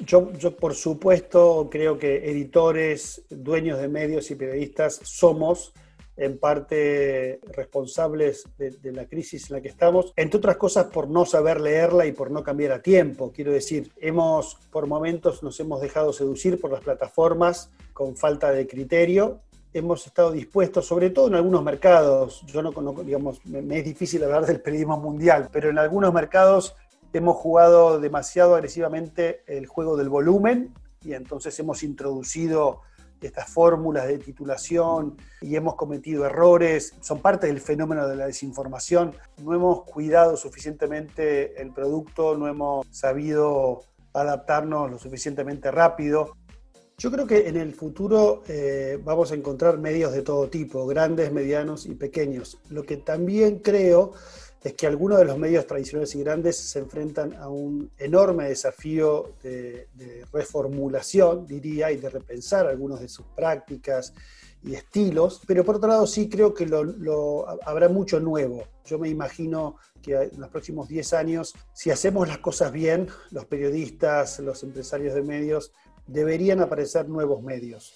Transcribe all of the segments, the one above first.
Yo, yo, por supuesto, creo que editores, dueños de medios y periodistas somos en parte responsables de, la crisis en la que estamos, entre otras cosas por no saber leerla y por no cambiar a tiempo. Quiero decir, hemos, por momentos nos hemos dejado seducir por las plataformas con falta de criterio. Hemos estado dispuestos, sobre todo en algunos mercados, yo no conozco, digamos, me, me es difícil hablar del periodismo mundial, pero en algunos mercados hemos jugado demasiado agresivamente el juego del volumen y entonces hemos introducido estas fórmulas de titulación y hemos cometido errores, son parte del fenómeno de la desinformación. No hemos cuidado suficientemente el producto, no hemos sabido adaptarnos lo suficientemente rápido. Yo creo que en el futuro eh, vamos a encontrar medios de todo tipo, grandes, medianos y pequeños. Lo que también creo es que algunos de los medios tradicionales y grandes se enfrentan a un enorme desafío de, de, reformulación, diría, y de repensar algunos de sus prácticas y estilos, pero por otro lado sí creo que lo, habrá mucho nuevo. Yo me imagino que en los próximos 10 años, si hacemos las cosas bien, los periodistas, los empresarios de medios, deberían aparecer nuevos medios.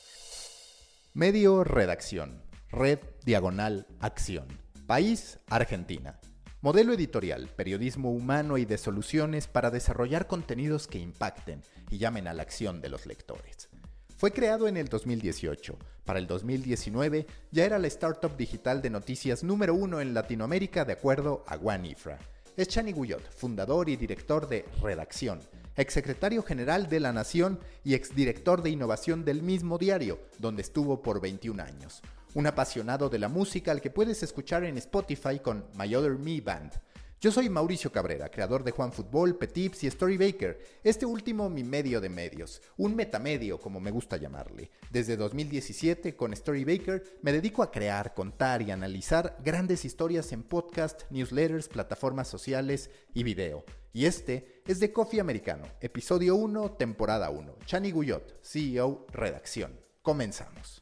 Medio Redacción, Red Diagonal Acción, País Argentina. Modelo editorial, periodismo humano y de soluciones para desarrollar contenidos que impacten y llamen a la acción de los lectores. Fue creado en el 2018. Para el 2019 ya era la startup digital de noticias número uno en Latinoamérica de acuerdo a One Ifra. Es Chani Guyot, fundador y director de Redacción, exsecretario general de La Nación y exdirector de innovación del mismo diario, donde estuvo por 21 años un apasionado de la música al que puedes escuchar en Spotify con My Other Me Band. Yo soy Mauricio Cabrera, creador de Juan Fútbol, Petips y Storybaker, este último mi medio de medios, un metamedio como me gusta llamarle. Desde 2017 con Storybaker me dedico a crear, contar y analizar grandes historias en podcast, newsletters, plataformas sociales y video. Y este es de Coffee Americano, episodio 1, temporada 1. Chani Guyot, CEO, redacción. Comenzamos.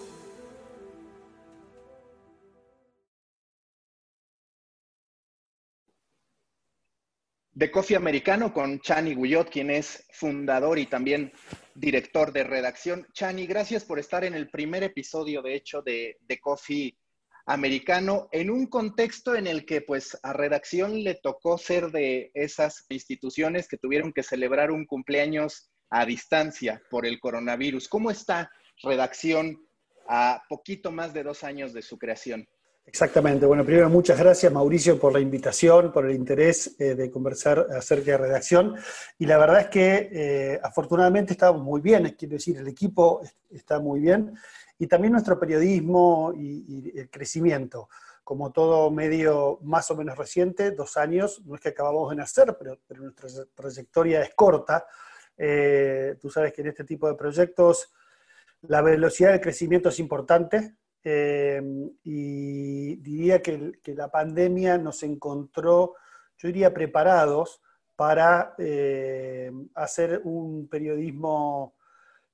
De Coffee Americano con Chani Guyot, quien es fundador y también director de redacción. Chani, gracias por estar en el primer episodio, de hecho, de, Coffee Americano, en un contexto en el que pues a redacción le tocó ser de esas instituciones que tuvieron que celebrar un cumpleaños a distancia por el coronavirus. ¿Cómo está redacción a poquito más de dos años de su creación? Exactamente. Bueno, primero muchas gracias Mauricio por la invitación, por el interés eh, de conversar acerca de redacción. Y la verdad es que eh, afortunadamente estamos muy bien, quiero decir, el equipo está muy bien y también nuestro periodismo y, y, el crecimiento. Como todo medio más o menos reciente, dos años, no es que acabamos de nacer, pero, pero nuestra trayectoria es corta. Eh, tú sabes que en este tipo de proyectos la velocidad de crecimiento es importante, eh, y diría que, la pandemia nos encontró, yo diría, preparados para eh, hacer un periodismo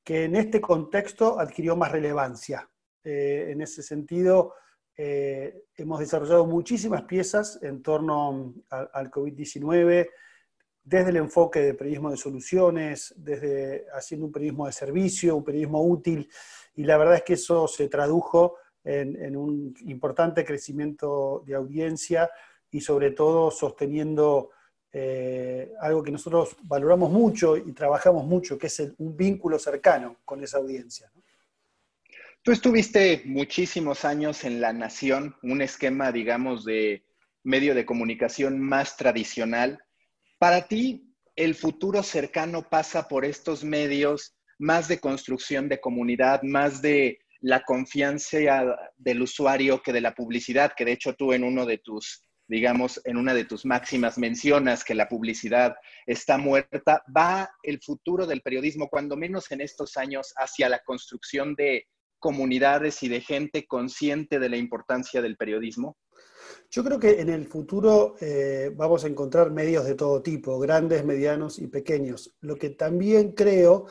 que en este contexto adquirió más relevancia. Eh, en ese sentido, hemos desarrollado muchísimas piezas en torno al COVID-19, desde el enfoque de periodismo de soluciones, desde haciendo un periodismo de servicio, un periodismo útil, y la verdad es que eso se tradujo en, en un importante crecimiento de audiencia y sobre todo sosteniendo eh, algo que nosotros valoramos mucho y trabajamos mucho, que es el, un vínculo cercano con esa audiencia. ¿no? Tú estuviste muchísimos años en La Nación, un esquema, digamos, de medio de comunicación más tradicional. Para ti, el futuro cercano pasa por estos medios más de construcción de comunidad, más de la confianza del usuario que de la publicidad, que de hecho tú en uno de tus, digamos, en una de tus máximas mencionas que la publicidad está muerta, va el futuro del periodismo, cuando menos en estos años, hacia la construcción de comunidades y de gente consciente de la importancia del periodismo? Yo creo que en el futuro eh, vamos a encontrar medios de todo tipo, grandes, medianos y pequeños. Lo que también creo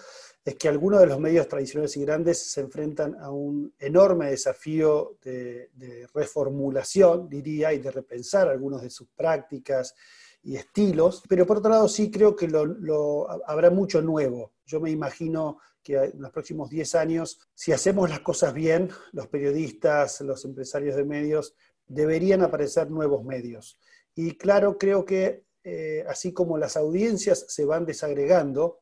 es que algunos de los medios tradicionales y grandes se enfrentan a un enorme desafío de, reformulación, diría, y de repensar algunas de sus prácticas y estilos, pero por otro lado sí creo que habrá mucho nuevo. Yo me imagino que en los próximos 10 años, si hacemos las cosas bien, los periodistas, los empresarios de medios, deberían aparecer nuevos medios. Y claro, creo que eh, así como las audiencias se van desagregando,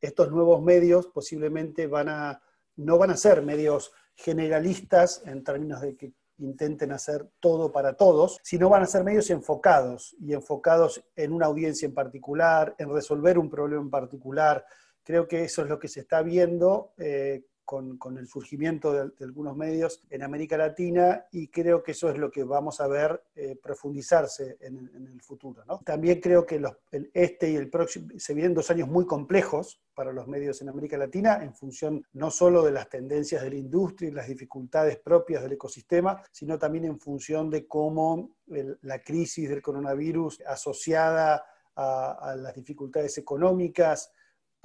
estos nuevos medios posiblemente van a, no van a ser medios generalistas en términos de que intenten hacer todo para todos, sino van a ser medios enfocados y enfocados en una audiencia en particular, en resolver un problema en particular, Creo que eso es lo que se está viendo eh, con, el surgimiento de, algunos medios en América Latina y creo que eso es lo que vamos a ver eh, profundizarse en, el futuro. También creo que el, este y el próximo se vienen dos años muy complejos para los medios en América Latina en función no solo de las tendencias de la industria y las dificultades propias del ecosistema, sino también en función de cómo la crisis del coronavirus asociada a las dificultades económicas,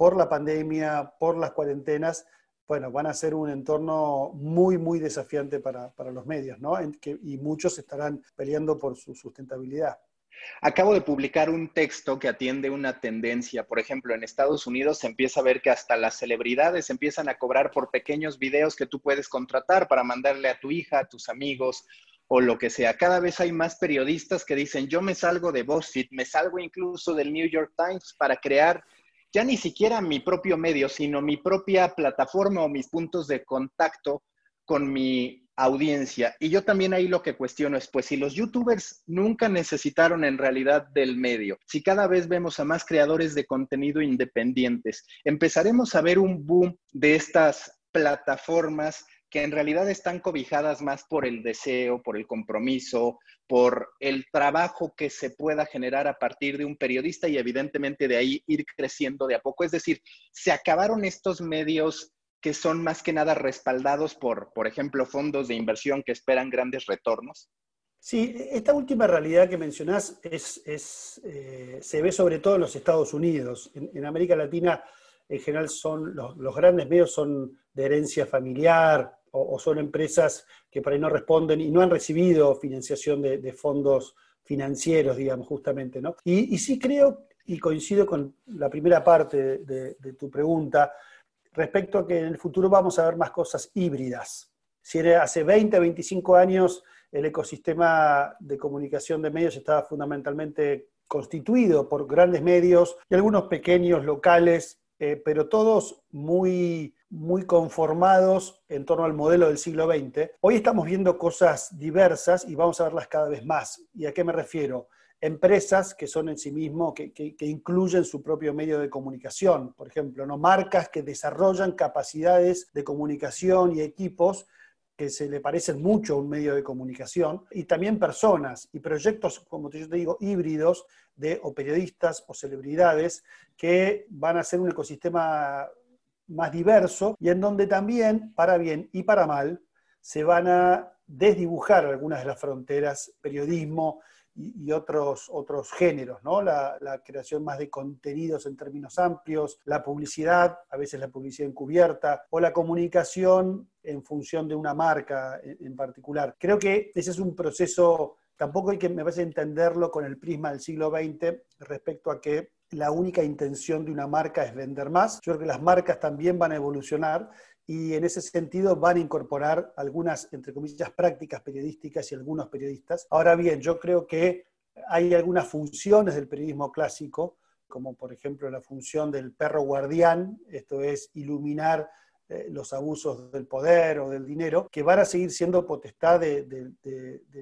por la pandemia, por las cuarentenas, bueno, van a ser un entorno muy, muy desafiante para, los medios, ¿no? y muchos estarán peleando por su sustentabilidad. Acabo de publicar un texto que atiende una tendencia. Por ejemplo, en Estados Unidos se empieza a ver que hasta las celebridades empiezan a cobrar por pequeños videos que tú puedes contratar para mandarle a tu hija, a tus amigos o lo que sea. Cada vez hay más periodistas que dicen, yo me salgo de BuzzFeed, me salgo incluso del New York Times para crear ya ni siquiera mi propio medio, sino mi propia plataforma o mis puntos de contacto con mi audiencia. Y yo también ahí lo que cuestiono es, pues si los youtubers nunca necesitaron en realidad del medio, si cada vez vemos a más creadores de contenido independientes, empezaremos a ver un boom de estas plataformas que en realidad están cobijadas más por el deseo, por el compromiso, por el trabajo que se pueda generar a partir de un periodista y evidentemente de ahí ir creciendo de a poco. Es decir, se acabaron estos medios que son más que nada respaldados por, por ejemplo, fondos de inversión que esperan grandes retornos. Sí, esta última realidad que mencionás es, eh, se ve sobre todo en los Estados Unidos. En, América Latina, en general, son los, grandes medios son de herencia familiar, o, son empresas que por ahí no responden y no han recibido financiación de, fondos financieros, digamos, justamente, ¿no? Y, sí creo, y coincido con la primera parte de, tu pregunta, respecto a que en el futuro vamos a ver más cosas híbridas. Si hace 20, 25 años el ecosistema de comunicación de medios estaba fundamentalmente constituido por grandes medios y algunos pequeños locales, eh, pero todos muy muy conformados en torno al modelo del siglo XX. Hoy estamos viendo cosas diversas y vamos a verlas cada vez más. ¿Y a qué me refiero? Empresas que son en sí mismos, que, incluyen su propio medio de comunicación, por ejemplo, ¿no? marcas que desarrollan capacidades de comunicación y equipos que se le parecen mucho a un medio de comunicación, y también personas y proyectos, como yo te digo, híbridos de o periodistas o celebridades que van a ser un ecosistema más diverso y en donde también, para bien y para mal, se van a desdibujar algunas de las fronteras, periodismo y, otros, otros géneros, ¿no? La, creación más de contenidos en términos amplios, la publicidad, a veces la publicidad encubierta, o la comunicación en función de una marca en, particular. Creo que ese es un proceso, tampoco hay que, me parece, entenderlo con el prisma del siglo XX respecto a que la única intención de una marca es vender más. Yo creo que las marcas también van a evolucionar y en ese sentido van a incorporar algunas, entre comillas, prácticas periodísticas y algunos periodistas. Ahora bien, yo creo que hay algunas funciones del periodismo clásico, como por ejemplo la función del perro guardián, esto es iluminar eh, los abusos del poder o del dinero, que van a seguir siendo potestad de,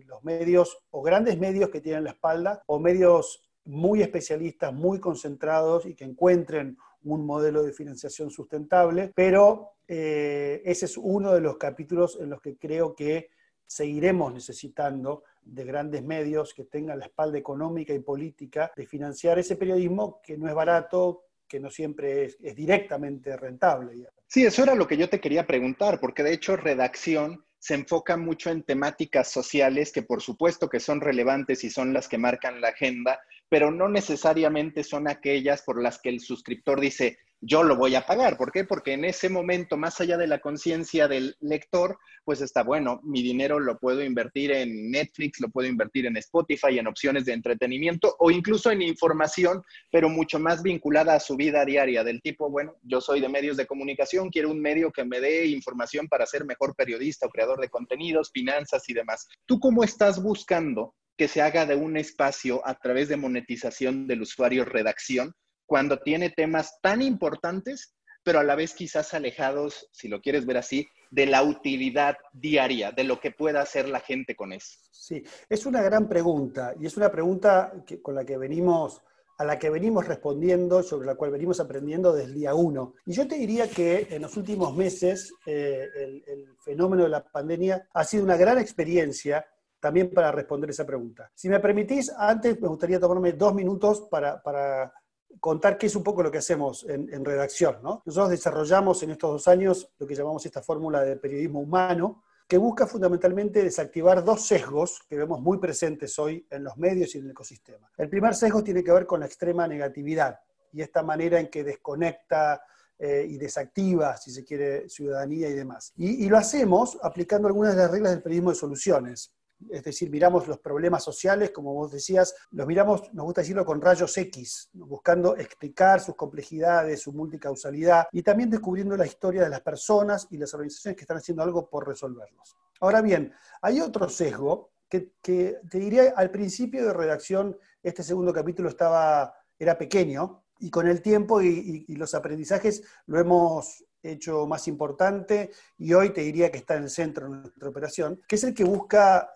los medios o grandes medios que tienen la espalda o medios muy especialistas, muy concentrados y que encuentren un modelo de financiación sustentable, pero eh, ese es uno de los capítulos en los que creo que seguiremos necesitando de grandes medios que tengan la espalda económica y política de financiar ese periodismo que no es barato, que no siempre es, directamente rentable. Sí, eso era lo que yo te quería preguntar, porque de hecho redacción se enfoca mucho en temáticas sociales que por supuesto que son relevantes y son las que marcan la agenda, pero no necesariamente son aquellas por las que el suscriptor dice, yo lo voy a pagar. ¿Por qué? Porque en ese momento, más allá de la conciencia del lector, pues está bueno, mi dinero lo puedo invertir en Netflix, lo puedo invertir en Spotify, en opciones de entretenimiento o incluso en información, pero mucho más vinculada a su vida diaria, del tipo, bueno, yo soy de medios de comunicación, quiero un medio que me dé información para ser mejor periodista o creador de contenidos, finanzas y demás. ¿Tú cómo estás buscando que se haga de un espacio a través de monetización del usuario redacción? cuando tiene temas tan importantes, pero a la vez quizás alejados, si lo quieres ver así, de la utilidad diaria, de lo que pueda hacer la gente con eso. Sí, es una gran pregunta y es una pregunta con la que venimos a la que venimos respondiendo, sobre la cual venimos aprendiendo desde el día uno. Y yo te diría que en los últimos meses eh, el, fenómeno de la pandemia ha sido una gran experiencia también para responder esa pregunta. Si me permitís, antes me gustaría tomarme dos minutos para, para contar qué es un poco lo que hacemos en, redacción. Nosotros desarrollamos en estos dos años lo que llamamos esta fórmula de periodismo humano, que busca fundamentalmente desactivar dos sesgos que vemos muy presentes hoy en los medios y en el ecosistema. El primer sesgo tiene que ver con la extrema negatividad y esta manera en que desconecta eh, y desactiva, si se quiere, ciudadanía y demás. y lo hacemos aplicando algunas de las reglas del periodismo de soluciones es decir, miramos los problemas sociales, como vos decías, los miramos, nos gusta decirlo, con rayos X, buscando explicar sus complejidades, su multicausalidad y también descubriendo la historia de las personas y las organizaciones que están haciendo algo por resolverlos. Ahora bien, hay otro sesgo que, te diría al principio de redacción, este segundo capítulo estaba, era pequeño y con el tiempo y los aprendizajes lo hemos hecho más importante y hoy te diría que está en el centro de nuestra operación, que es el que busca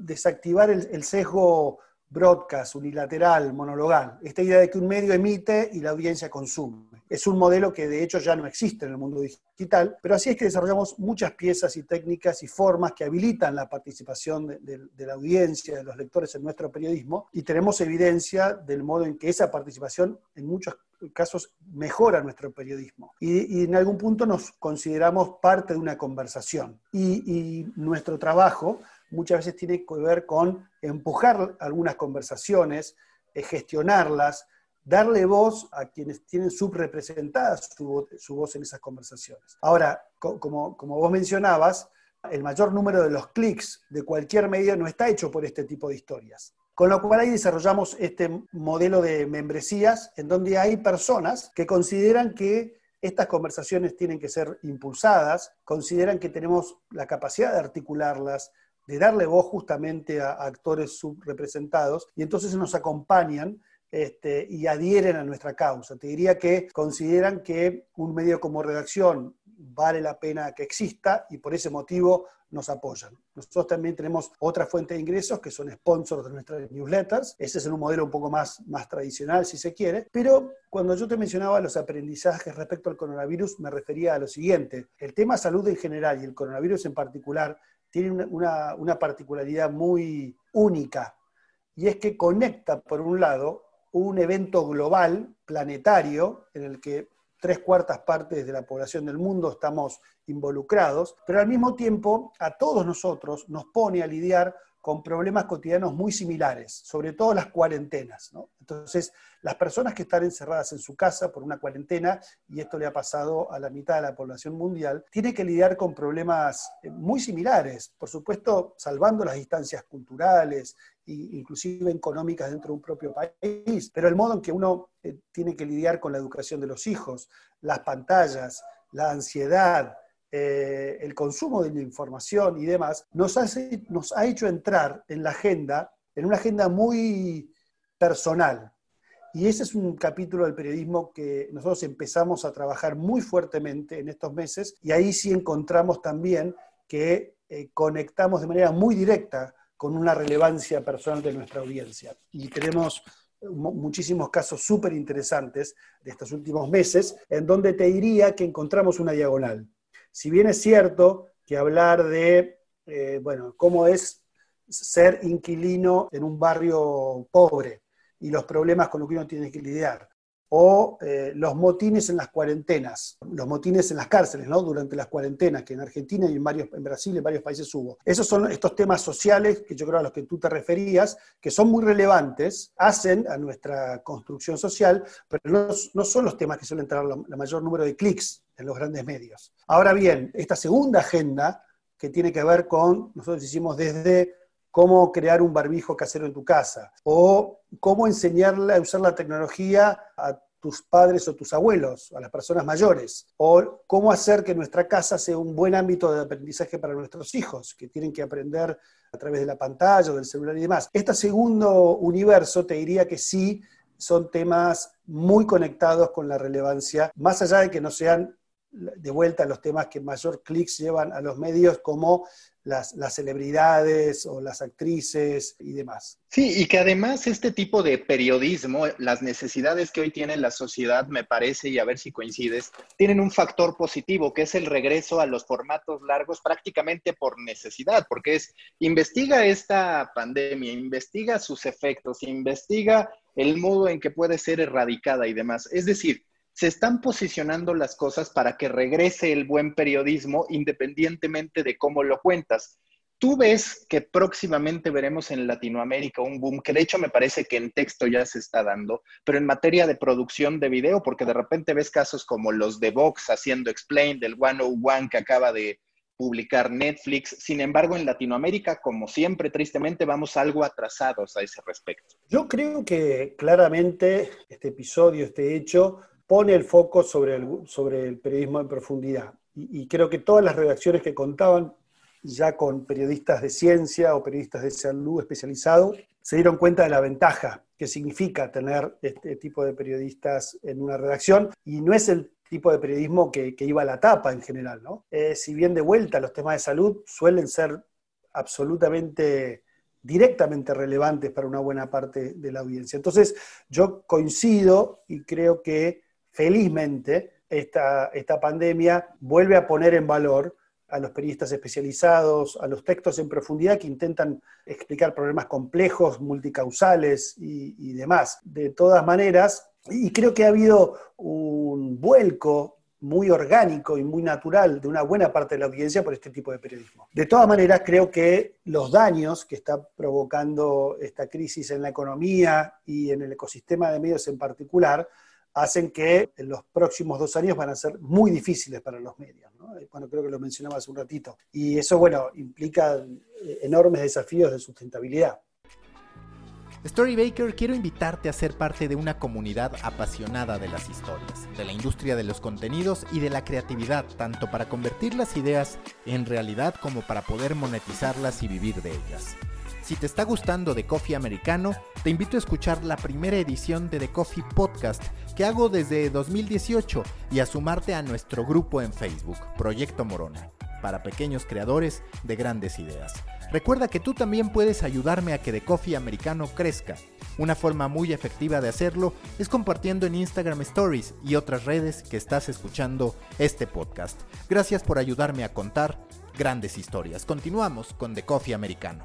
desactivar el, sesgo broadcast, unilateral, monologal. Esta idea de que un medio emite y la audiencia consume. Es un modelo que de hecho ya no existe en el mundo digital, pero así es que desarrollamos muchas piezas y técnicas y formas que habilitan la participación de, la audiencia, de los lectores en nuestro periodismo, y tenemos evidencia del modo en que esa participación en muchos casos mejora nuestro periodismo. Y, en algún punto nos consideramos parte de una conversación. y nuestro trabajo muchas veces tiene que ver con empujar algunas conversaciones, eh, gestionarlas, darle voz a quienes tienen subrepresentada su, su voz en esas conversaciones. Ahora, como, como vos mencionabas, el mayor número de los clics de cualquier medio no está hecho por este tipo de historias. Con lo cual ahí desarrollamos este modelo de membresías en donde hay personas que consideran que estas conversaciones tienen que ser impulsadas, consideran que tenemos la capacidad de articularlas, de darle voz justamente a, actores subrepresentados y entonces nos acompañan este, y adhieren a nuestra causa. Te diría que consideran que un medio como redacción vale la pena que exista y por ese motivo nos apoyan. Nosotros también tenemos otra fuente de ingresos que son sponsors de nuestras newsletters. Ese es en un modelo un poco más, más tradicional, si se quiere. Pero cuando yo te mencionaba los aprendizajes respecto al coronavirus, me refería a lo siguiente. El tema salud en general y el coronavirus en particular tiene una, particularidad muy única, y es que conecta, por un lado, un evento global, planetario, en el que tres cuartas partes de la población del mundo estamos involucrados, pero al mismo tiempo a todos nosotros nos pone a lidiar con problemas cotidianos muy similares, sobre todo las cuarentenas. Entonces, las personas que están encerradas en su casa por una cuarentena, y esto le ha pasado a la mitad de la población mundial, tienen que lidiar con problemas eh, muy similares, por supuesto, salvando las distancias culturales e inclusive económicas dentro de un propio país, pero el modo en que uno eh, tiene que lidiar con la educación de los hijos, las pantallas, la ansiedad, eh, el consumo de la información y demás, nos, ha hecho entrar en la agenda, en una agenda muy personal. Y ese es un capítulo del periodismo que nosotros empezamos a trabajar muy fuertemente en estos meses y ahí sí encontramos también que eh, conectamos de manera muy directa con una relevancia personal de nuestra audiencia. Y tenemos muchísimos casos súper interesantes de estos últimos meses, en donde te diría que encontramos una diagonal. Si bien es cierto que hablar de, eh, bueno, cómo es ser inquilino en un barrio pobre y los problemas con los que uno tiene que lidiar, o eh, los motines en las cuarentenas, los motines en las cárceles, ¿no? Durante las cuarentenas, que en Argentina y en, varios, en Brasil y en varios países hubo. Esos son estos temas sociales que yo creo a los que tú te referías, que son muy relevantes, hacen a nuestra construcción social, pero no, son los temas que suelen tener el mayor número de clics en los grandes medios. Ahora bien, esta segunda agenda, que tiene que ver con, nosotros hicimos desde cómo crear un barbijo casero en tu casa, o cómo enseñarle a usar la tecnología a tus padres o tus abuelos, a las personas mayores, o cómo hacer que nuestra casa sea un buen ámbito de aprendizaje para nuestros hijos, que tienen que aprender a través de la pantalla o del celular y demás. Este segundo universo te diría que sí son temas muy conectados con la relevancia, más allá de que no sean de vuelta los temas que mayor clics llevan a los medios como las, celebridades o las actrices y demás. Sí, y que además este tipo de periodismo, las necesidades que hoy tiene la sociedad, me parece, y a ver si coincides, tienen un factor positivo, que es el regreso a los formatos largos prácticamente por necesidad, porque es, investiga esta pandemia, investiga sus efectos, investiga el modo en que puede ser erradicada y demás. Es decir, se están posicionando las cosas para que regrese el buen periodismo independientemente de cómo lo cuentas. Tú ves que próximamente veremos en Latinoamérica un boom, que de hecho me parece que en texto ya se está dando, pero en materia de producción de video, porque de repente ves casos como los de Vox haciendo Explain del 101 que acaba de publicar Netflix. Sin embargo, en Latinoamérica, como siempre, tristemente, vamos algo atrasados a ese respecto. Yo creo que claramente este episodio, este hecho, pone el foco sobre el, sobre el periodismo en profundidad. Y, creo que todas las redacciones que contaban ya con periodistas de ciencia o periodistas de salud especializados se dieron cuenta de la ventaja que significa tener este tipo de periodistas en una redacción y no es el tipo de periodismo que, iba a la tapa en general, ¿no? Eh, si bien de vuelta los temas de salud suelen ser absolutamente directamente relevantes para una buena parte de la audiencia. Entonces, yo coincido y creo que felizmente, esta, pandemia vuelve a poner en valor a los periodistas especializados, a los textos en profundidad que intentan explicar problemas complejos, multicausales y, demás. De todas maneras, y creo que ha habido un vuelco muy orgánico y muy natural de una buena parte de la audiencia por este tipo de periodismo. De todas maneras, creo que los daños que está provocando esta crisis en la economía y en el ecosistema de medios en particular hacen que en los próximos dos años van a ser muy difíciles para los medios. Eh, bueno, creo que lo mencionaba hace un ratito. Y eso, bueno, implica eh, enormes desafíos de sustentabilidad. Storybaker, quiero invitarte a ser parte de una comunidad apasionada de las historias, de la industria de los contenidos y de la creatividad, tanto para convertir las ideas en realidad como para poder monetizarlas y vivir de ellas. Si te está gustando The Coffee Americano, te invito a escuchar la primera edición de The Coffee Podcast que hago desde 2018 y a sumarte a nuestro grupo en Facebook, Proyecto Morona, para pequeños creadores de grandes ideas. Recuerda que tú también puedes ayudarme a que The Coffee Americano crezca. Una forma muy efectiva de hacerlo es compartiendo en Instagram Stories y otras redes que estás escuchando este podcast. Gracias por ayudarme a contar grandes historias. Continuamos con The Coffee Americano.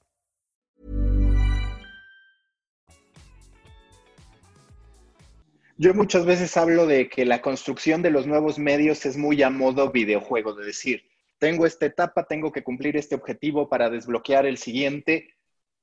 Yo muchas veces hablo de que la construcción de los nuevos medios es muy a modo videojuego, de decir, tengo esta etapa, tengo que cumplir este objetivo para desbloquear el siguiente.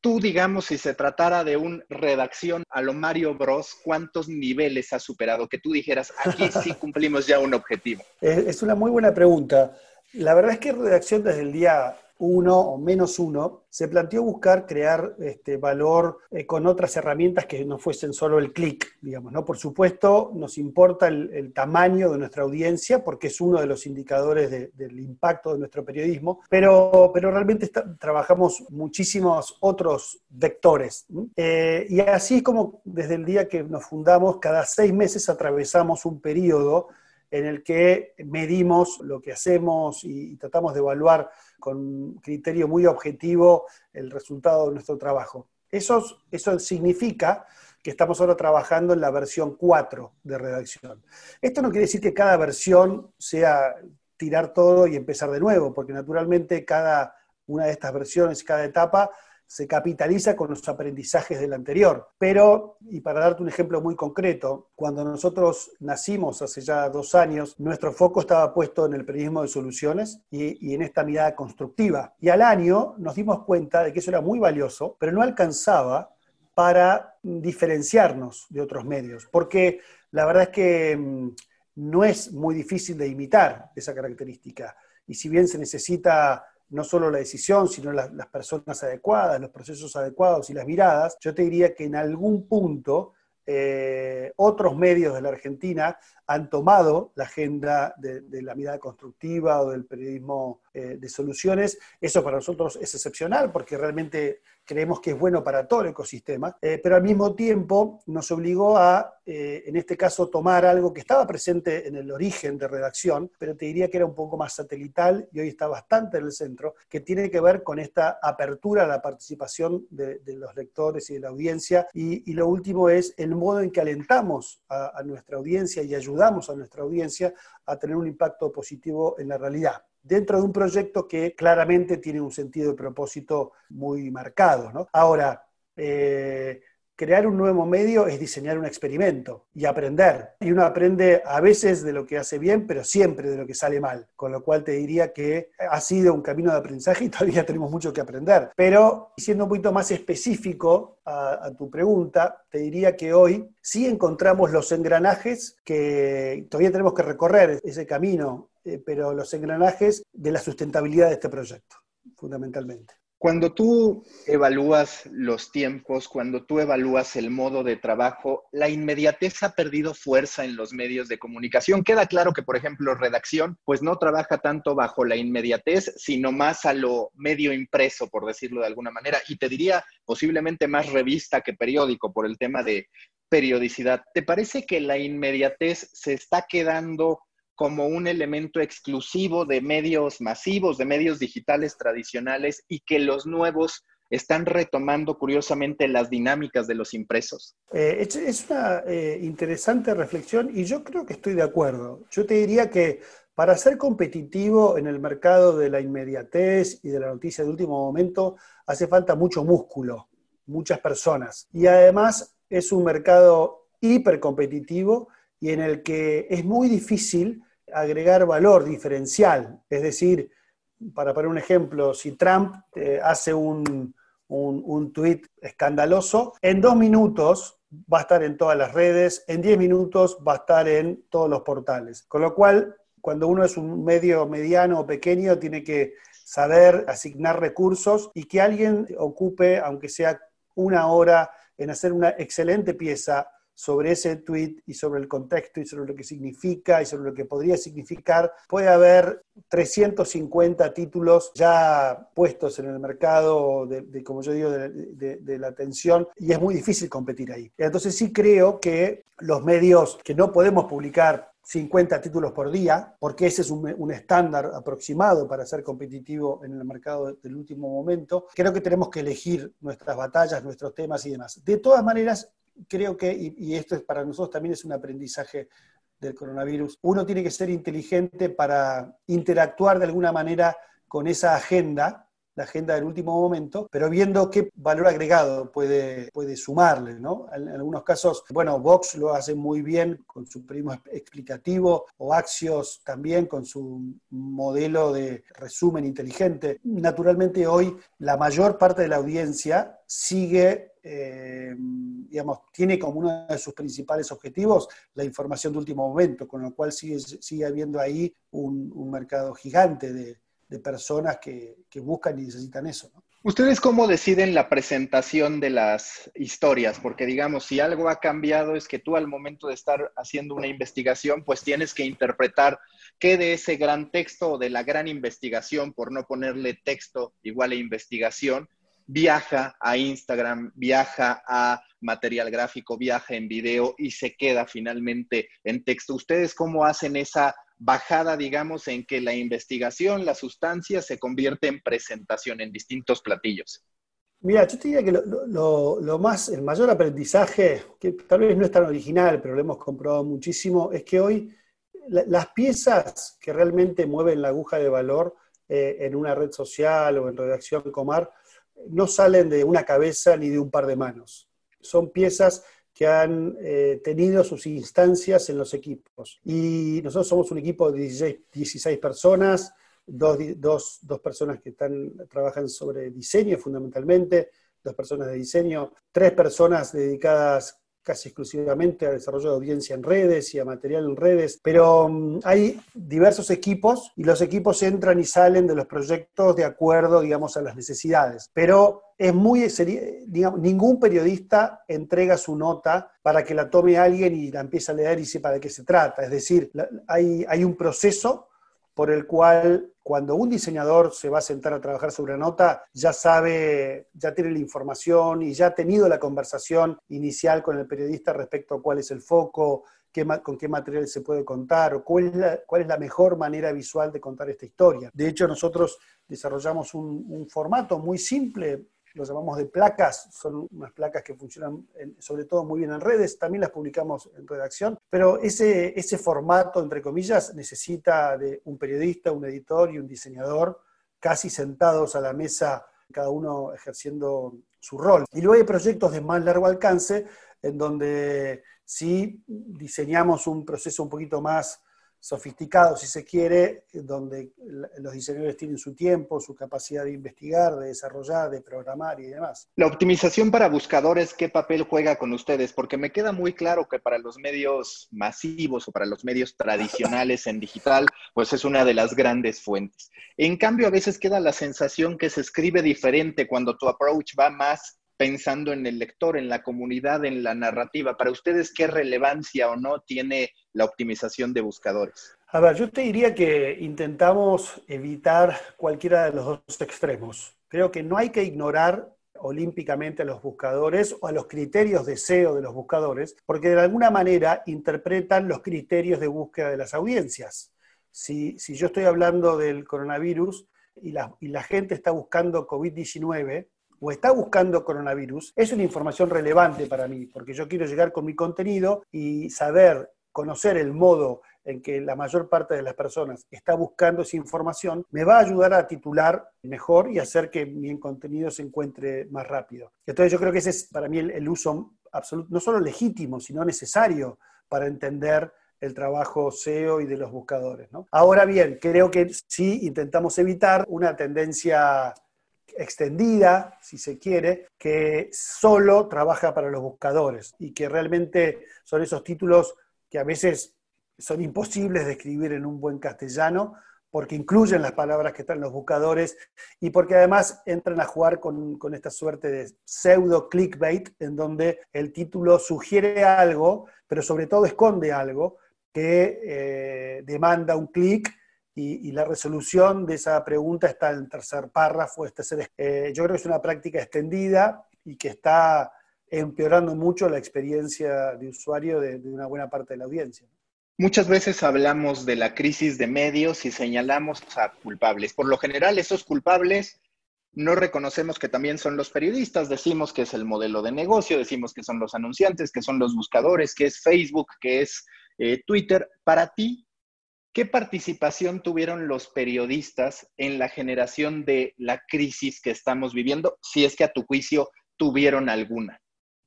Tú, digamos, si se tratara de un redacción a lo Mario Bros, ¿cuántos niveles has superado? Que tú dijeras, aquí sí cumplimos ya un objetivo. Es una muy buena pregunta. La verdad es que redacción desde el día uno o menos uno, se planteó buscar crear este valor eh, con otras herramientas que no fuesen solo el clic, digamos, ¿no? Por supuesto, nos importa el, tamaño de nuestra audiencia porque es uno de los indicadores del impacto de nuestro periodismo, pero, pero realmente trabajamos muchísimos otros vectores. Eh, y así es como desde el día que nos fundamos, cada seis meses atravesamos un periodo en el que medimos lo que hacemos y, tratamos de evaluar con criterio muy objetivo el resultado de nuestro trabajo. Eso, eso significa que estamos ahora trabajando en la versión 4 de redacción. Esto no quiere decir que cada versión sea tirar todo y empezar de nuevo, porque naturalmente cada una de estas versiones, cada etapa, se capitaliza con los aprendizajes del anterior. Pero, y para darte un ejemplo muy concreto, cuando nosotros nacimos hace ya dos años, nuestro foco estaba puesto en el periodismo de soluciones y, en esta mirada constructiva. Y al año nos dimos cuenta de que eso era muy valioso, pero no alcanzaba para diferenciarnos de otros medios, porque la verdad es que mm, no es muy difícil de imitar esa característica. Y si bien se necesita no solo la decisión, sino las, personas adecuadas, los procesos adecuados y las miradas, yo te diría que en algún punto eh, otros medios de la Argentina han tomado la agenda de, la mirada constructiva o del periodismo de soluciones. Eso para nosotros es excepcional porque realmente creemos que es bueno para todo el ecosistema, eh, pero al mismo tiempo nos obligó a, eh, en este caso, tomar algo que estaba presente en el origen de redacción, pero te diría que era un poco más satelital y hoy está bastante en el centro, que tiene que ver con esta apertura a la participación de, los lectores y de la audiencia. Y, lo último es el modo en que alentamos a nuestra audiencia y ayudamos a nuestra audiencia a tener un impacto positivo en la realidad dentro de un proyecto que claramente tiene un sentido de propósito muy marcado. Ahora, eh, crear un nuevo medio es diseñar un experimento y aprender. Y uno aprende a veces de lo que hace bien, pero siempre de lo que sale mal. Con lo cual te diría que ha sido un camino de aprendizaje y todavía tenemos mucho que aprender. Pero siendo un poquito más específico a, tu pregunta, te diría que hoy sí encontramos los engranajes que todavía tenemos que recorrer ese camino eh, pero los engranajes de la sustentabilidad de este proyecto, fundamentalmente. Cuando tú evalúas los tiempos, cuando tú evalúas el modo de trabajo, la inmediatez ha perdido fuerza en los medios de comunicación. Queda claro que, por ejemplo, redacción, pues no trabaja tanto bajo la inmediatez, sino más a lo medio impreso, por decirlo de alguna manera. Y te diría posiblemente más revista que periódico por el tema de periodicidad. ¿Te parece que la inmediatez se está quedando como un elemento exclusivo de medios masivos, de medios digitales tradicionales y que los nuevos están retomando curiosamente las dinámicas de los impresos? Eh, es, una eh, interesante reflexión y yo creo que estoy de acuerdo. Yo te diría que para ser competitivo en el mercado de la inmediatez y de la noticia de último momento hace falta mucho músculo, muchas personas. Y además es un mercado hipercompetitivo y en el que es muy difícil agregar valor diferencial. Es decir, para poner un ejemplo, si Trump eh, hace un, un, escandaloso, en dos minutos va a estar en todas las redes, en diez minutos va a estar en todos los portales. Con lo cual, cuando uno es un medio mediano o pequeño, tiene que saber asignar recursos y que alguien ocupe, aunque sea una hora, en hacer una excelente pieza sobre ese tweet y sobre el contexto y sobre lo que significa y sobre lo que podría significar, puede haber 350 títulos ya puestos en el mercado, de, como yo digo, de, la atención, y es muy difícil competir ahí. Entonces sí creo que los medios que no podemos publicar 50 títulos por día, porque ese es un, un, estándar aproximado para ser competitivo en el mercado del último momento. Creo que tenemos que elegir nuestras batallas, nuestros temas y demás. De todas maneras, creo que, y, esto es, para nosotros también es un aprendizaje del coronavirus, uno tiene que ser inteligente para interactuar de alguna manera con esa agenda la agenda del último momento, pero viendo qué valor agregado puede, puede sumarle, ¿no? En, algunos casos, bueno, Vox lo hace muy bien con su primo explicativo, o Axios también con su modelo de resumen inteligente. Naturalmente hoy la mayor parte de la audiencia sigue eh, digamos, tiene como uno de sus principales objetivos la información de último momento, con lo cual sigue, sigue habiendo ahí un, mercado gigante de, personas que, buscan y necesitan eso. ¿Ustedes cómo deciden la presentación de las historias? Porque digamos, si algo ha cambiado es que tú al momento de estar haciendo una investigación, pues tienes que interpretar qué de ese gran texto o de la gran investigación, por no ponerle texto igual a investigación, viaja a Instagram, viaja a material gráfico, viaja en video y se queda finalmente en texto. ¿Ustedes cómo hacen esa bajada, digamos, en que la investigación, la sustancia se convierte en presentación en distintos platillos? Mira, yo te diría que lo, más, el mayor aprendizaje, que tal vez no es tan original, pero lo hemos comprobado muchísimo, es que hoy las piezas que realmente mueven la aguja de valor eh, en una red social o en redacción Comar no salen de una cabeza ni de un par de manos. Son piezas que han eh, tenido sus instancias en los equipos. Y nosotros somos un equipo de 16, personas, dos, dos, personas que están, trabajan sobre diseño fundamentalmente, dos personas de diseño, tres personas dedicadas casi exclusivamente al desarrollo de audiencia en redes y a material en redes, pero mm, hay diversos equipos y los equipos entran y salen de los proyectos de acuerdo, digamos, a las necesidades. Pero es muy, ningún periodista entrega su nota para que la tome alguien y la empiece a leer y sepa de qué se trata. Es decir, hay, hay un proceso por el cual cuando un diseñador se va a sentar a trabajar sobre una nota, ya sabe, ya tiene la información y ya ha tenido la conversación inicial con el periodista respecto a cuál es el foco, qué, con qué material se puede contar o cuál es, la, mejor manera visual de contar esta historia. De hecho, nosotros desarrollamos un formato muy simple lo llamamos de placas, son unas placas que funcionan sobre todo muy bien en redes, también las publicamos en redacción, pero ese, ese formato, entre comillas, necesita de un periodista, un editor y un diseñador casi sentados a la mesa, cada uno ejerciendo su rol. Y luego hay proyectos de más largo alcance en donde sí diseñamos un proceso un poquito más sofisticado, si se quiere, donde los diseñadores tienen su tiempo, su capacidad de investigar, de desarrollar, de programar y demás. La optimización para buscadores, ¿qué papel juega con ustedes? Porque me queda muy claro que para los medios masivos o para los medios tradicionales en digital, pues es una de las grandes fuentes. En cambio, a veces queda la sensación que se escribe diferente cuando tu approach va más pensando en el lector, en la comunidad, en la narrativa. Para ustedes, ¿qué relevancia o no tiene la optimización de buscadores? A ver, yo te diría que intentamos evitar cualquiera de los dos extremos. Creo que no hay que ignorar olímpicamente a los buscadores o a los criterios de SEO de los buscadores, porque de alguna manera interpretan los criterios de búsqueda de las audiencias. Si, yo estoy hablando del coronavirus y la, y la gente está buscando COVID-19, o está buscando coronavirus, es una información relevante para mí, porque yo quiero llegar con mi contenido y saber, conocer el modo en que la mayor parte de las personas está buscando esa información, me va a ayudar a titular mejor y hacer que mi contenido se encuentre más rápido. Entonces yo creo que ese es para mí el, uso absoluto, no solo legítimo, sino necesario para entender el trabajo SEO y de los buscadores. Ahora bien, creo que sí intentamos evitar una tendencia extendida, si se quiere, que solo trabaja para los buscadores y que realmente son esos títulos que a veces son imposibles de escribir en un buen castellano porque incluyen las palabras que están en los buscadores y porque además entran a jugar con, esta suerte de pseudo clickbait en donde el título sugiere algo, pero sobre todo esconde algo que eh, demanda un clic y, la resolución de esa pregunta está en el tercer párrafo. Este eh, yo creo que es una práctica extendida y que está empeorando mucho la experiencia de usuario de, una buena parte de la audiencia. Muchas veces hablamos de la crisis de medios y señalamos a culpables. Por lo general, esos culpables no reconocemos que también son los periodistas, decimos que es el modelo de negocio, decimos que son los anunciantes, que son los buscadores, que es Facebook, que es eh, Twitter. Para ti, ¿qué participación tuvieron los periodistas en la generación de la crisis que estamos viviendo, si es que a tu juicio tuvieron alguna?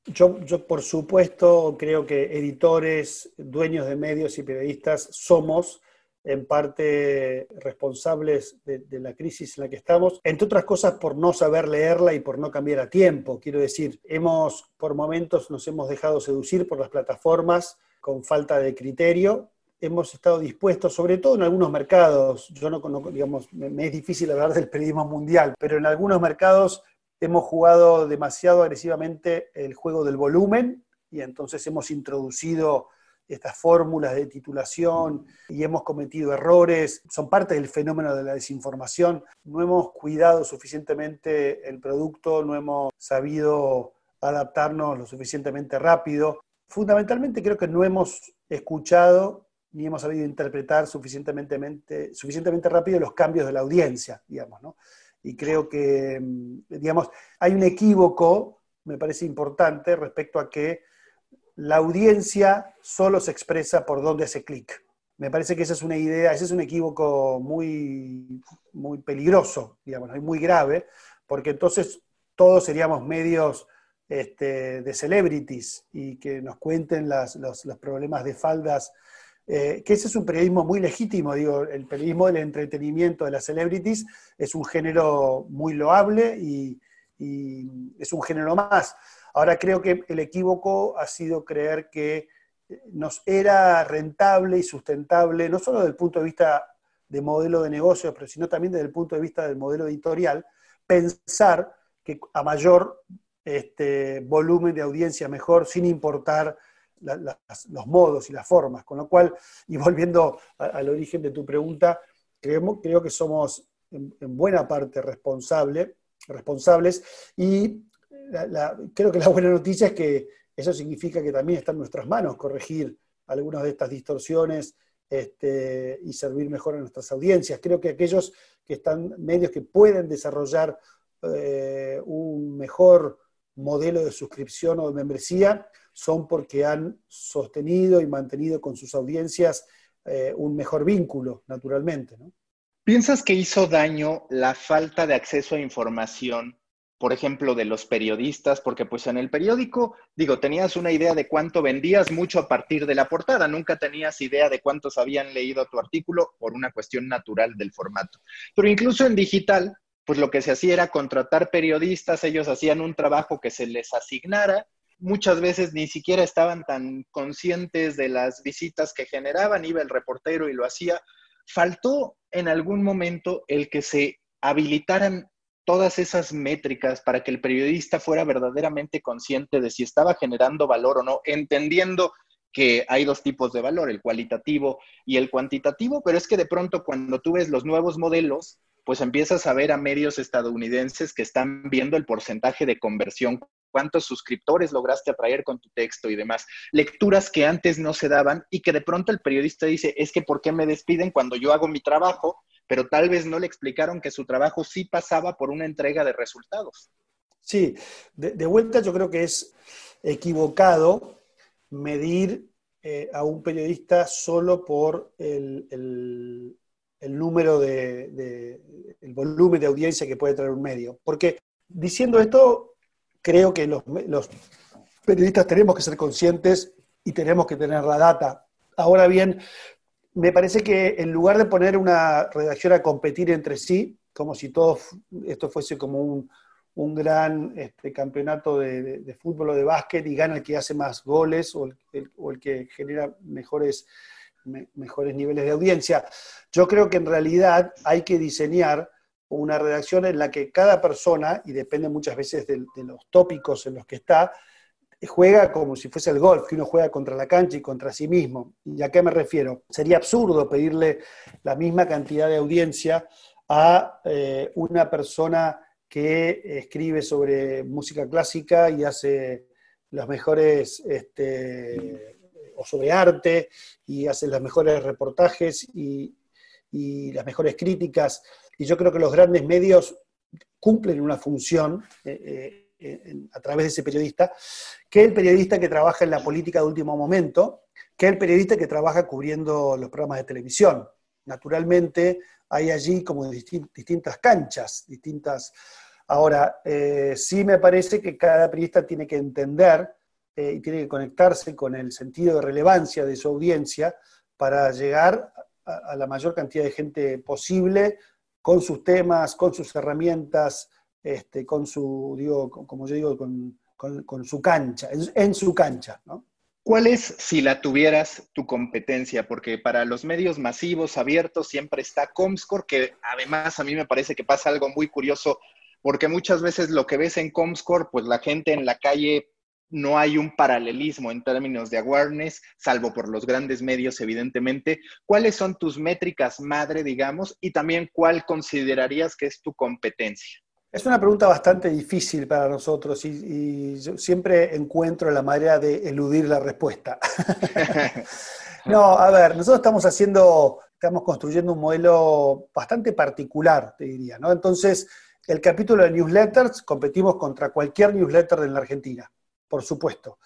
Yo, por supuesto, creo que editores, dueños de medios y periodistas somos en parte responsables de, la crisis en la que estamos, entre otras cosas por no saber leerla y por no cambiar a tiempo. Quiero decir, hemos, por momentos nos hemos dejado seducir por las plataformas con falta de criterio. Hemos estado dispuestos, sobre todo en algunos mercados, yo no, conozco, digamos, me es difícil hablar del periodismo mundial, pero en algunos mercados hemos jugado demasiado agresivamente el juego del volumen y entonces hemos introducido estas fórmulas de titulación y hemos cometido errores, son parte del fenómeno de la desinformación. No hemos cuidado suficientemente el producto, no hemos sabido adaptarnos lo suficientemente rápido. Fundamentalmente creo que no hemos escuchado ni hemos sabido interpretar suficientemente, suficientemente rápido los cambios de la audiencia, digamos, ¿no? Y creo que, digamos, hay un equívoco, me parece importante, respecto a que la audiencia solo se expresa por donde hace clic. Me parece que esa es una idea, ese es un equívoco muy, muy peligroso, digamos, muy grave, porque entonces todos seríamos medios este, de celebrities y que nos cuenten los, problemas de faldas, eh, que ese es un periodismo muy legítimo, digo, el periodismo del entretenimiento de las celebrities es un género muy loable y es un género más. Ahora creo que el equívoco ha sido creer que eh, nos era rentable y sustentable, no solo desde el punto de vista de modelo de negocios, pero sino también desde el punto de vista del modelo editorial, pensar que a mayor este, volumen de audiencia mejor, sin importar los modos y las formas. Con lo cual, y volviendo al origen de tu pregunta, creo que somos en, buena parte responsable, responsables y creo que la buena noticia es que eso significa que también está en nuestras manos corregir algunas de estas distorsiones este, y servir mejor a nuestras audiencias. Creo que aquellos que están, medios que pueden desarrollar eh, un mejor modelo de suscripción o de membresía, son porque han sostenido y mantenido con sus audiencias eh, un mejor vínculo, naturalmente. ¿Piensas que hizo daño la falta de acceso a información por ejemplo, de los periodistas, porque pues en el periódico, digo, tenías una idea de cuánto vendías mucho a partir de la portada, nunca tenías idea de cuántos habían leído tu artículo por una cuestión natural del formato. Pero incluso en digital, pues lo que se hacía era contratar periodistas, ellos hacían un trabajo que se les asignara, muchas veces ni siquiera estaban tan conscientes de las visitas que generaban, iba el reportero y lo hacía. Faltó en algún momento el que se habilitaran todas esas métricas para que el periodista fuera verdaderamente consciente de si estaba generando valor o no, entendiendo que hay dos tipos de valor, el cualitativo y el cuantitativo, pero es que de pronto cuando tú ves los nuevos modelos, pues empiezas a ver a medios estadounidenses que están viendo el porcentaje de conversión, cuántos suscriptores lograste atraer con tu texto y demás, lecturas que antes no se daban y que de pronto el periodista dice, es que ¿por qué me despiden cuando yo hago mi trabajo? pero tal vez no le explicaron que su trabajo sí pasaba por una entrega de resultados. Sí, de, vuelta yo creo que es equivocado medir eh, a un periodista solo por el, número de, el volumen de audiencia que puede traer un medio. Porque diciendo esto, creo que los, periodistas tenemos que ser conscientes y tenemos que tener la data. Ahora bien, me parece que en lugar de poner una redacción a competir entre sí, como si todo esto fuese como un, gran este, campeonato de, fútbol o de básquet y gana el que hace más goles o el, que genera mejores, mejores niveles de audiencia. Yo creo que en realidad hay que diseñar una redacción en la que cada persona, y depende muchas veces de los tópicos en los que está, juega como si fuese el golf, que uno juega contra la cancha y contra sí mismo. ¿Y a qué me refiero? Sería absurdo pedirle la misma cantidad de audiencia a eh, una persona que escribe sobre música clásica y hace los mejores, este, sobre arte, y hace los mejores reportajes y, las mejores críticas. Y yo creo que los grandes medios cumplen una función. Eh, eh, a través de ese periodista, que el periodista que trabaja en la política de último momento, que el periodista que trabaja cubriendo los programas de televisión. naturalmente hay allí como distintas canchas, distintas... Ahora, eh, sí me parece que cada periodista tiene que entender eh, y tiene que conectarse con el sentido de relevancia de su audiencia para llegar a, la mayor cantidad de gente posible con sus temas, con sus herramientas, este, con su, digo, como yo digo, con, su cancha, en, en su cancha, ¿no? ¿Cuál es, si la tuvieras, tu competencia? Porque para los medios masivos, abiertos, siempre está Comscore, que además a mí me parece que pasa algo muy curioso, porque muchas veces lo que ves en Comscore, pues la gente en la calle no hay un paralelismo en términos de awareness, salvo por los grandes medios, evidentemente. ¿Cuáles son tus métricas madre, digamos, y también cuál considerarías que es tu competencia? Es una pregunta bastante difícil para nosotros y, yo siempre encuentro la manera de eludir la respuesta. no, a ver, nosotros estamos haciendo, estamos construyendo un modelo bastante particular, te diría, ¿no? Entonces, el capítulo de newsletters, competimos contra cualquier newsletter en la Argentina, por supuesto.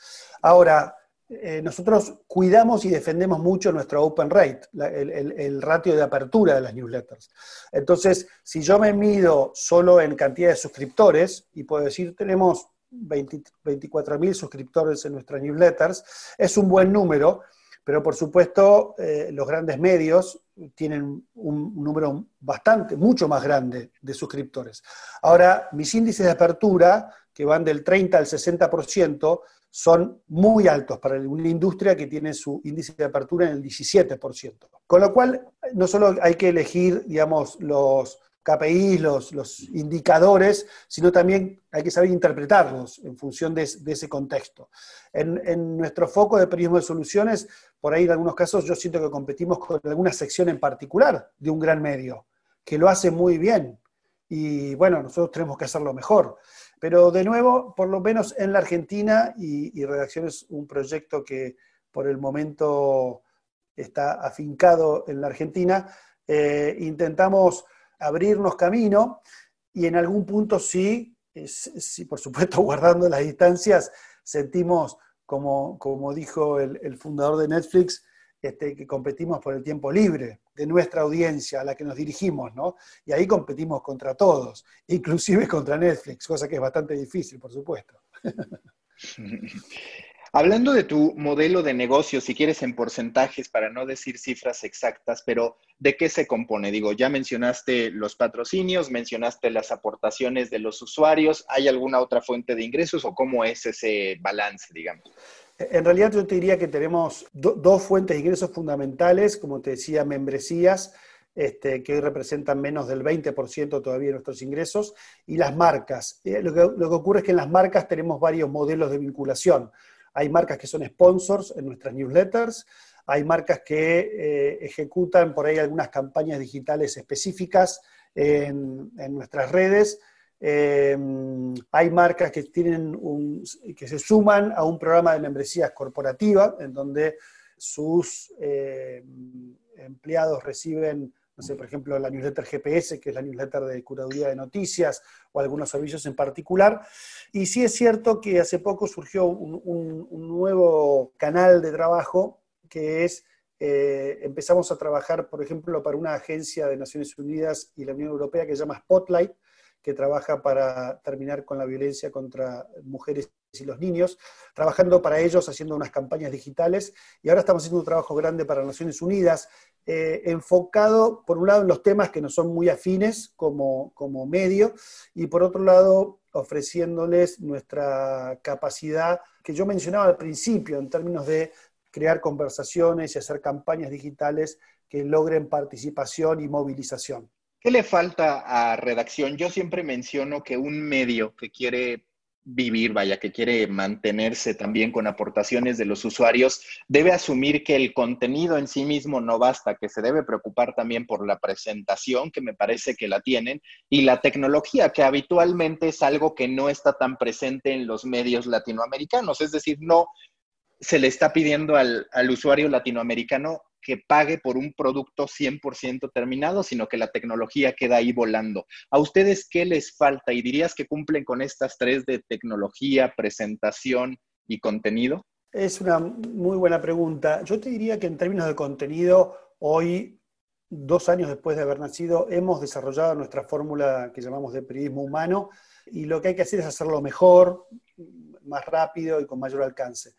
Ahora, eh, nosotros cuidamos y defendemos mucho nuestro open rate, el, ratio de apertura de las newsletters. Entonces, si yo me mido solo en cantidad de suscriptores, y puedo decir, tenemos 24.000 suscriptores en nuestras newsletters, es un buen número, pero por supuesto eh, los grandes medios tienen un número bastante, mucho más grande de suscriptores. Ahora, mis índices de apertura, que van del 30 al 60%, son muy altos para una industria que tiene su índice de apertura en el 17%. Con lo cual, no solo hay que elegir, digamos, los KPIs, los, los indicadores, sino también hay que saber interpretarlos en función de, ese contexto. En, nuestro foco de periodismo de soluciones, por ahí en algunos casos yo siento que competimos con alguna sección en particular de un gran medio, que lo hace muy bien. Y bueno, nosotros tenemos que hacerlo mejor. Pero de nuevo, por lo menos en la Argentina, y, Redacción es un proyecto que por el momento está afincado en la Argentina, eh, intentamos abrirnos camino y en algún punto sí, sí, por supuesto guardando las distancias, sentimos, como, como dijo el fundador de Netflix, este, que competimos por el tiempo libre de nuestra audiencia a la que nos dirigimos, ¿no? Y ahí competimos contra todos, inclusive contra Netflix, cosa que es bastante difícil, por supuesto. Hablando de tu modelo de negocio, si quieres en porcentajes, para no decir cifras exactas, pero ¿de qué se compone? Digo, ya mencionaste los patrocinios, mencionaste las aportaciones de los usuarios, ¿hay alguna otra fuente de ingresos o cómo es ese balance, digamos? En realidad yo te diría que tenemos dos fuentes de ingresos fundamentales, como te decía, membresías, este, que hoy representan menos del 20% todavía de nuestros ingresos, y las marcas. Eh, lo, que, ocurre es que en las marcas tenemos varios modelos de vinculación. Hay marcas que son sponsors en nuestras newsletters, hay marcas que eh, ejecutan por ahí algunas campañas digitales específicas en nuestras redes, eh, hay marcas que, tienen un, que se suman a un programa de membresías corporativa, en donde sus eh, empleados reciben, no sé, por ejemplo, la newsletter GPS, que es la newsletter de curaduría de noticias, o algunos servicios en particular. Y sí es cierto que hace poco surgió un, nuevo canal de trabajo, que es eh, empezamos a trabajar, por ejemplo, para una agencia de Naciones Unidas y la Unión Europea que se llama Spotlight, que trabaja para terminar con la violencia contra mujeres y los niños, trabajando para ellos, haciendo unas campañas digitales, y ahora estamos haciendo un trabajo grande para Naciones Unidas, eh, enfocado, por un lado, en los temas que no son muy afines como, como medio, y por otro lado, ofreciéndoles nuestra capacidad que yo mencionaba al principio, en términos de crear conversaciones y hacer campañas digitales que logren participación y movilización. ¿Qué le falta a redacción? Yo siempre menciono que un medio que quiere vivir, vaya, que quiere mantenerse también con aportaciones de los usuarios, debe asumir que el contenido en sí mismo no basta, que se debe preocupar también por la presentación, que me parece que la tienen, y la tecnología, que habitualmente es algo que no está tan presente en los medios latinoamericanos. Es decir, no se le está pidiendo al, al usuario latinoamericano que pague por un producto 100% terminado, sino que la tecnología queda ahí volando. ¿A ustedes qué les falta? ¿Y dirías que cumplen con estas tres de tecnología, presentación y contenido? Es una muy buena pregunta. Yo te diría que en términos de contenido, hoy dos años después de haber nacido, hemos desarrollado nuestra fórmula que llamamos de periodismo humano y lo que hay que hacer es hacerlo mejor, más rápido y con mayor alcance.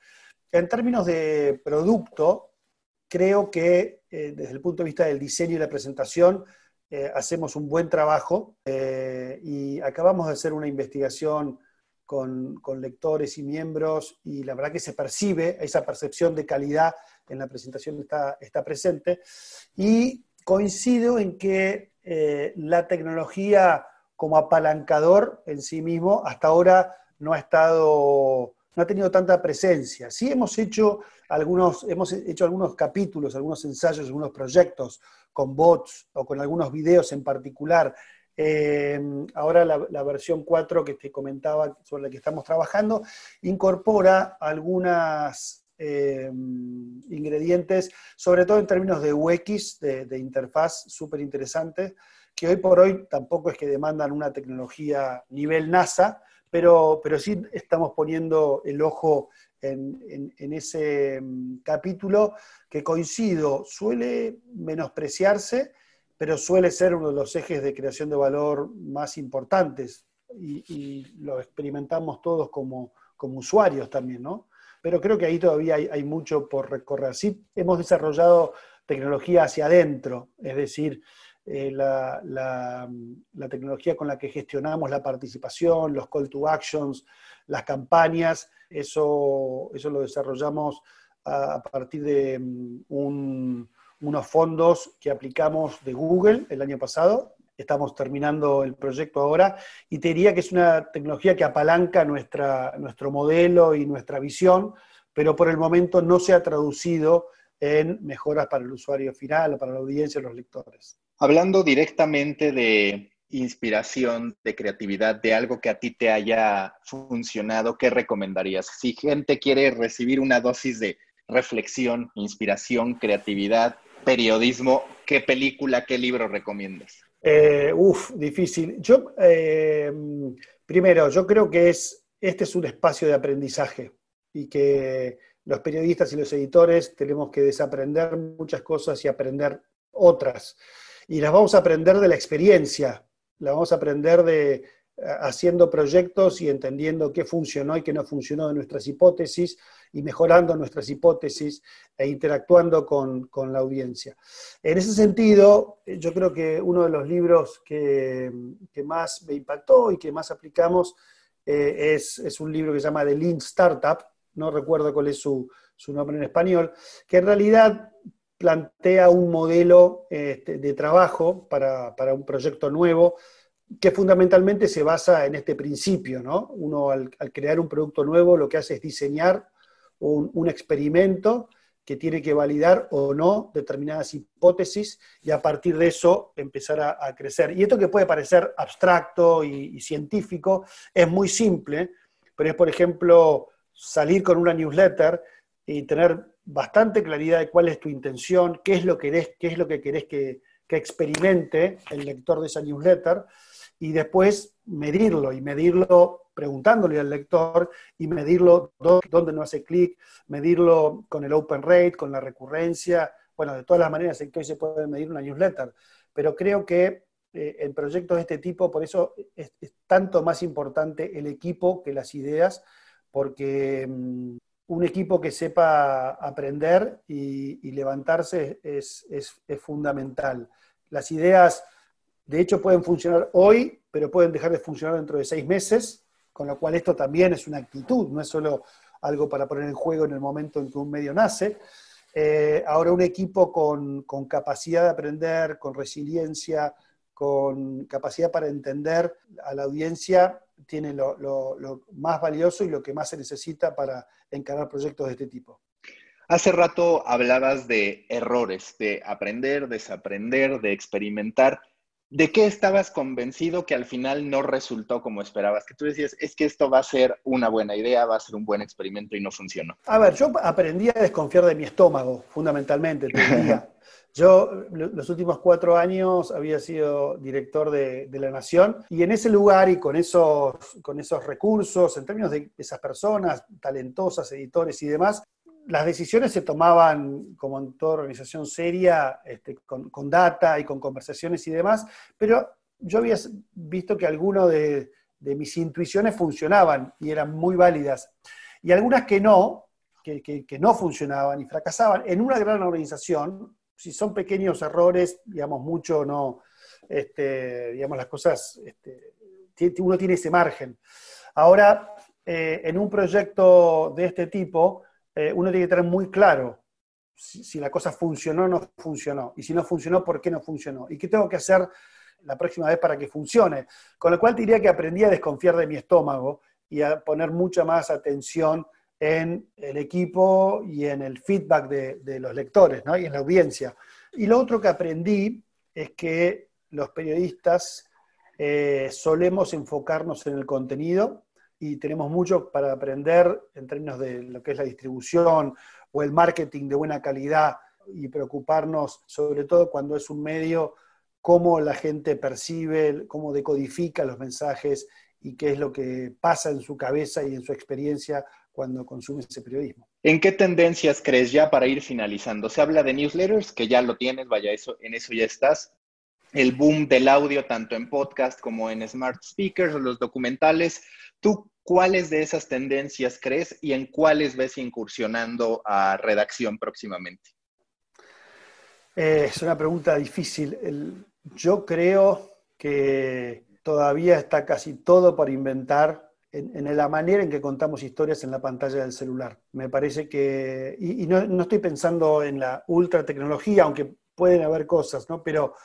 En términos de producto, creo que eh, desde el punto de vista del diseño y la presentación, eh, hacemos un buen trabajo eh, y acabamos de hacer una investigación con, lectores y miembros y la verdad que se percibe, esa percepción de calidad en la presentación está, está presente. Y coincido en que la tecnología como apalancador en sí mismo hasta ahora no ha estado, no ha tenido tanta presencia. Sí hemos hecho algunos, hemos hecho algunos capítulos, algunos ensayos, algunos proyectos con bots o con algunos videos en particular. Eh, ahora la, versión 4 que te comentaba sobre la que estamos trabajando incorpora algunas eh, ingredientes, sobre todo en términos de UX, de, de interfaz, súper interesantes, que hoy por hoy tampoco es que demandan una tecnología nivel NASA, pero, pero sí estamos poniendo el ojo en, ese mm, capítulo que coincido, suele menospreciarse, pero suele ser uno de los ejes de creación de valor más importantes y, lo experimentamos todos como, usuarios también, ¿no? Pero creo que ahí todavía hay, hay mucho por recorrer. Sí, hemos desarrollado tecnología hacia adentro, es decir, eh, la, tecnología con la que gestionamos la participación, los call to actions, las campañas, eso, eso lo desarrollamos a, partir de mm, unos fondos que aplicamos de Google el año pasado. Estamos terminando el proyecto ahora y te diría que es una tecnología que apalanca nuestra, nuestro modelo y nuestra visión, pero por el momento no se ha traducido en mejoras para el usuario final, para la audiencia, los lectores. Hablando directamente de inspiración, de creatividad, de algo que a ti te haya funcionado, ¿qué recomendarías? Si gente quiere recibir una dosis de reflexión, inspiración, creatividad, periodismo, ¿qué película, qué libro recomiendas? Eh, uf, difícil. Yo, eh, primero, yo creo que es, este es un espacio de aprendizaje y que los periodistas y los editores tenemos que desaprender muchas cosas y aprender otras y las vamos a aprender de la experiencia, las vamos a aprender de eh, haciendo proyectos y entendiendo qué funcionó y qué no funcionó de nuestras hipótesis y mejorando nuestras hipótesis e interactuando con, la audiencia. En ese sentido, yo creo que uno de los libros que, más me impactó y que más aplicamos eh, es, un libro que se llama The Lean Startup, no recuerdo cuál es su, su nombre en español, que en realidad plantea un modelo este, de trabajo para, un proyecto nuevo que fundamentalmente se basa en este principio, ¿no? Uno al, crear un producto nuevo lo que hace es diseñar un, experimento que tiene que validar o no determinadas hipótesis y a partir de eso empezar a, crecer. Y esto que puede parecer abstracto y, científico es muy simple, pero es, por ejemplo, salir con una newsletter y tener bastante claridad de cuál es tu intención, qué es lo que querés, qué es lo que, querés que, experimente el lector de esa newsletter, y después medirlo, y medirlo preguntándole al lector, y medirlo dónde no hace clic, medirlo con el open rate, con la recurrencia, bueno, de todas las maneras en que hoy se puede medir una newsletter. Pero creo que eh, en proyectos de este tipo, por eso es, tanto más importante el equipo que las ideas, porque mm, un equipo que sepa aprender y, levantarse es, fundamental. Las ideas, de hecho, pueden funcionar hoy, pero pueden dejar de funcionar dentro de seis meses, con lo cual esto también es una actitud, no es solo algo para poner en juego en el momento en que un medio nace. Eh, ahora un equipo con, con capacidad de aprender, con resiliencia, con capacidad para entender a la audiencia, tiene lo, más valioso y lo que más se necesita para encarar proyectos de este tipo. Hace rato hablabas de errores, de aprender, desaprender, de experimentar. ¿De qué estabas convencido que al final no resultó como esperabas? Que tú decías, es que esto va a ser una buena idea, va a ser un buen experimento y no funcionó. A ver, yo aprendí a desconfiar de mi estómago, fundamentalmente, te diría. Yo los últimos cuatro años había sido director de, La Nación y en ese lugar y con esos, con esos recursos, en términos de esas personas talentosas, editores y demás, las decisiones se tomaban, como en toda organización seria, este, con, data y con conversaciones y demás, pero yo había visto que algunas de, mis intuiciones funcionaban y eran muy válidas, y algunas que no, que, no funcionaban y fracasaban. En una gran organización, si son pequeños errores, digamos, mucho no, este, digamos, las cosas, este, uno tiene ese margen. Ahora, eh, en un proyecto de este tipo, eh, uno tiene que tener muy claro si, la cosa funcionó o no funcionó. Y si no funcionó, ¿por qué no funcionó? ¿Y qué tengo que hacer la próxima vez para que funcione? Con lo cual diría que aprendí a desconfiar de mi estómago y a poner mucha más atención en el equipo y en el feedback de, los lectores y en la audiencia. Y lo otro que aprendí es que los periodistas eh, solemos enfocarnos en el contenido y tenemos mucho para aprender en términos de lo que es la distribución o el marketing de buena calidad y preocuparnos sobre todo cuando es un medio, cómo la gente percibe, cómo decodifica los mensajes y qué es lo que pasa en su cabeza y en su experiencia cuando consume ese periodismo. ¿En qué tendencias crees ya para ir finalizando? Se habla de newsletters, que ya lo tienes, vaya, eso, en eso ya estás. El boom del audio, tanto en podcast como en smart speakers, los documentales. ¿Tú cuáles de esas tendencias crees y en cuáles ves incursionando a redacción próximamente? Eh, es una pregunta difícil. yo creo que todavía está casi todo por inventar en, la manera en que contamos historias en la pantalla del celular. Me parece que, y, no, estoy pensando en la ultra tecnología, aunque pueden haber cosas, ¿no? Pero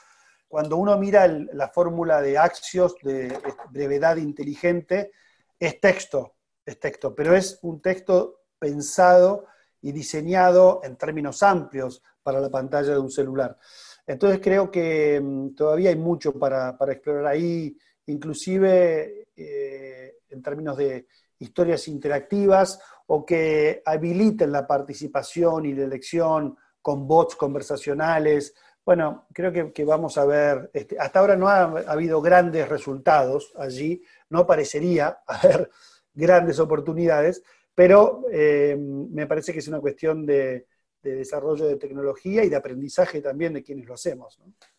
cuando uno mira la fórmula de Axios de brevedad inteligente, es texto, es texto, pero es un texto pensado y diseñado en términos amplios para la pantalla de un celular. Entonces creo que mm, todavía hay mucho para, explorar ahí, inclusive eh, en términos de historias interactivas o que habiliten la participación y la elección con bots conversacionales. Bueno, creo que, vamos a ver, este, hasta ahora no ha habido grandes resultados allí, no parecería haber grandes oportunidades, pero eh, me parece que es una cuestión de, desarrollo de tecnología y de aprendizaje también de quienes lo hacemos.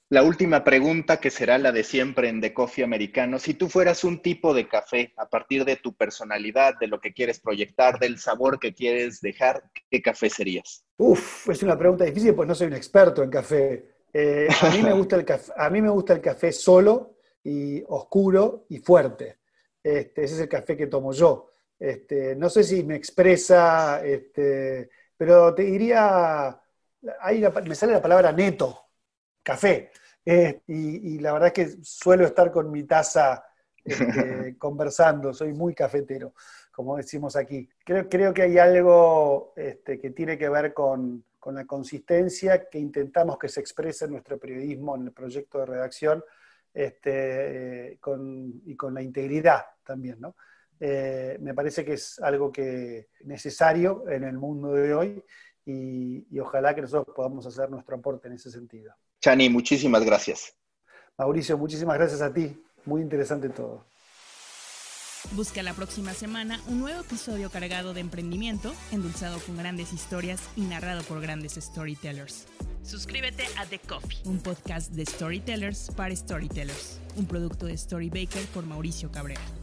La última pregunta, que será la de siempre en The Coffee Americano. Si tú fueras un tipo de café, a partir de tu personalidad, de lo que quieres proyectar, del sabor que quieres dejar, ¿qué café serías? Uf, es una pregunta difícil, pues no soy un experto en café. Eh, a, mí me gusta el café a mí me gusta el café solo y oscuro y fuerte. Este, ese es el café que tomo yo. Este, no sé si me expresa, este, pero te diría, me sale la palabra neto, café. Eh, y, la verdad es que suelo estar con mi taza conversando, soy muy cafetero, como decimos aquí. Creo, creo que hay algo que tiene que ver con, la consistencia que intentamos que se exprese en nuestro periodismo, en el proyecto de redacción, este, y con la integridad también, ¿no? Eh, me parece que es algo que necesario en el mundo de hoy y, y, ojalá que nosotros podamos hacer nuestro aporte en ese sentido. Chani, muchísimas gracias. Mauricio, muchísimas gracias a ti. Muy interesante todo. Busca la próxima semana un nuevo episodio cargado de emprendimiento, endulzado con grandes historias y narrado por grandes storytellers. Suscríbete a The Coffee, un podcast de storytellers para storytellers, un producto de Storybaker por Mauricio Cabrera.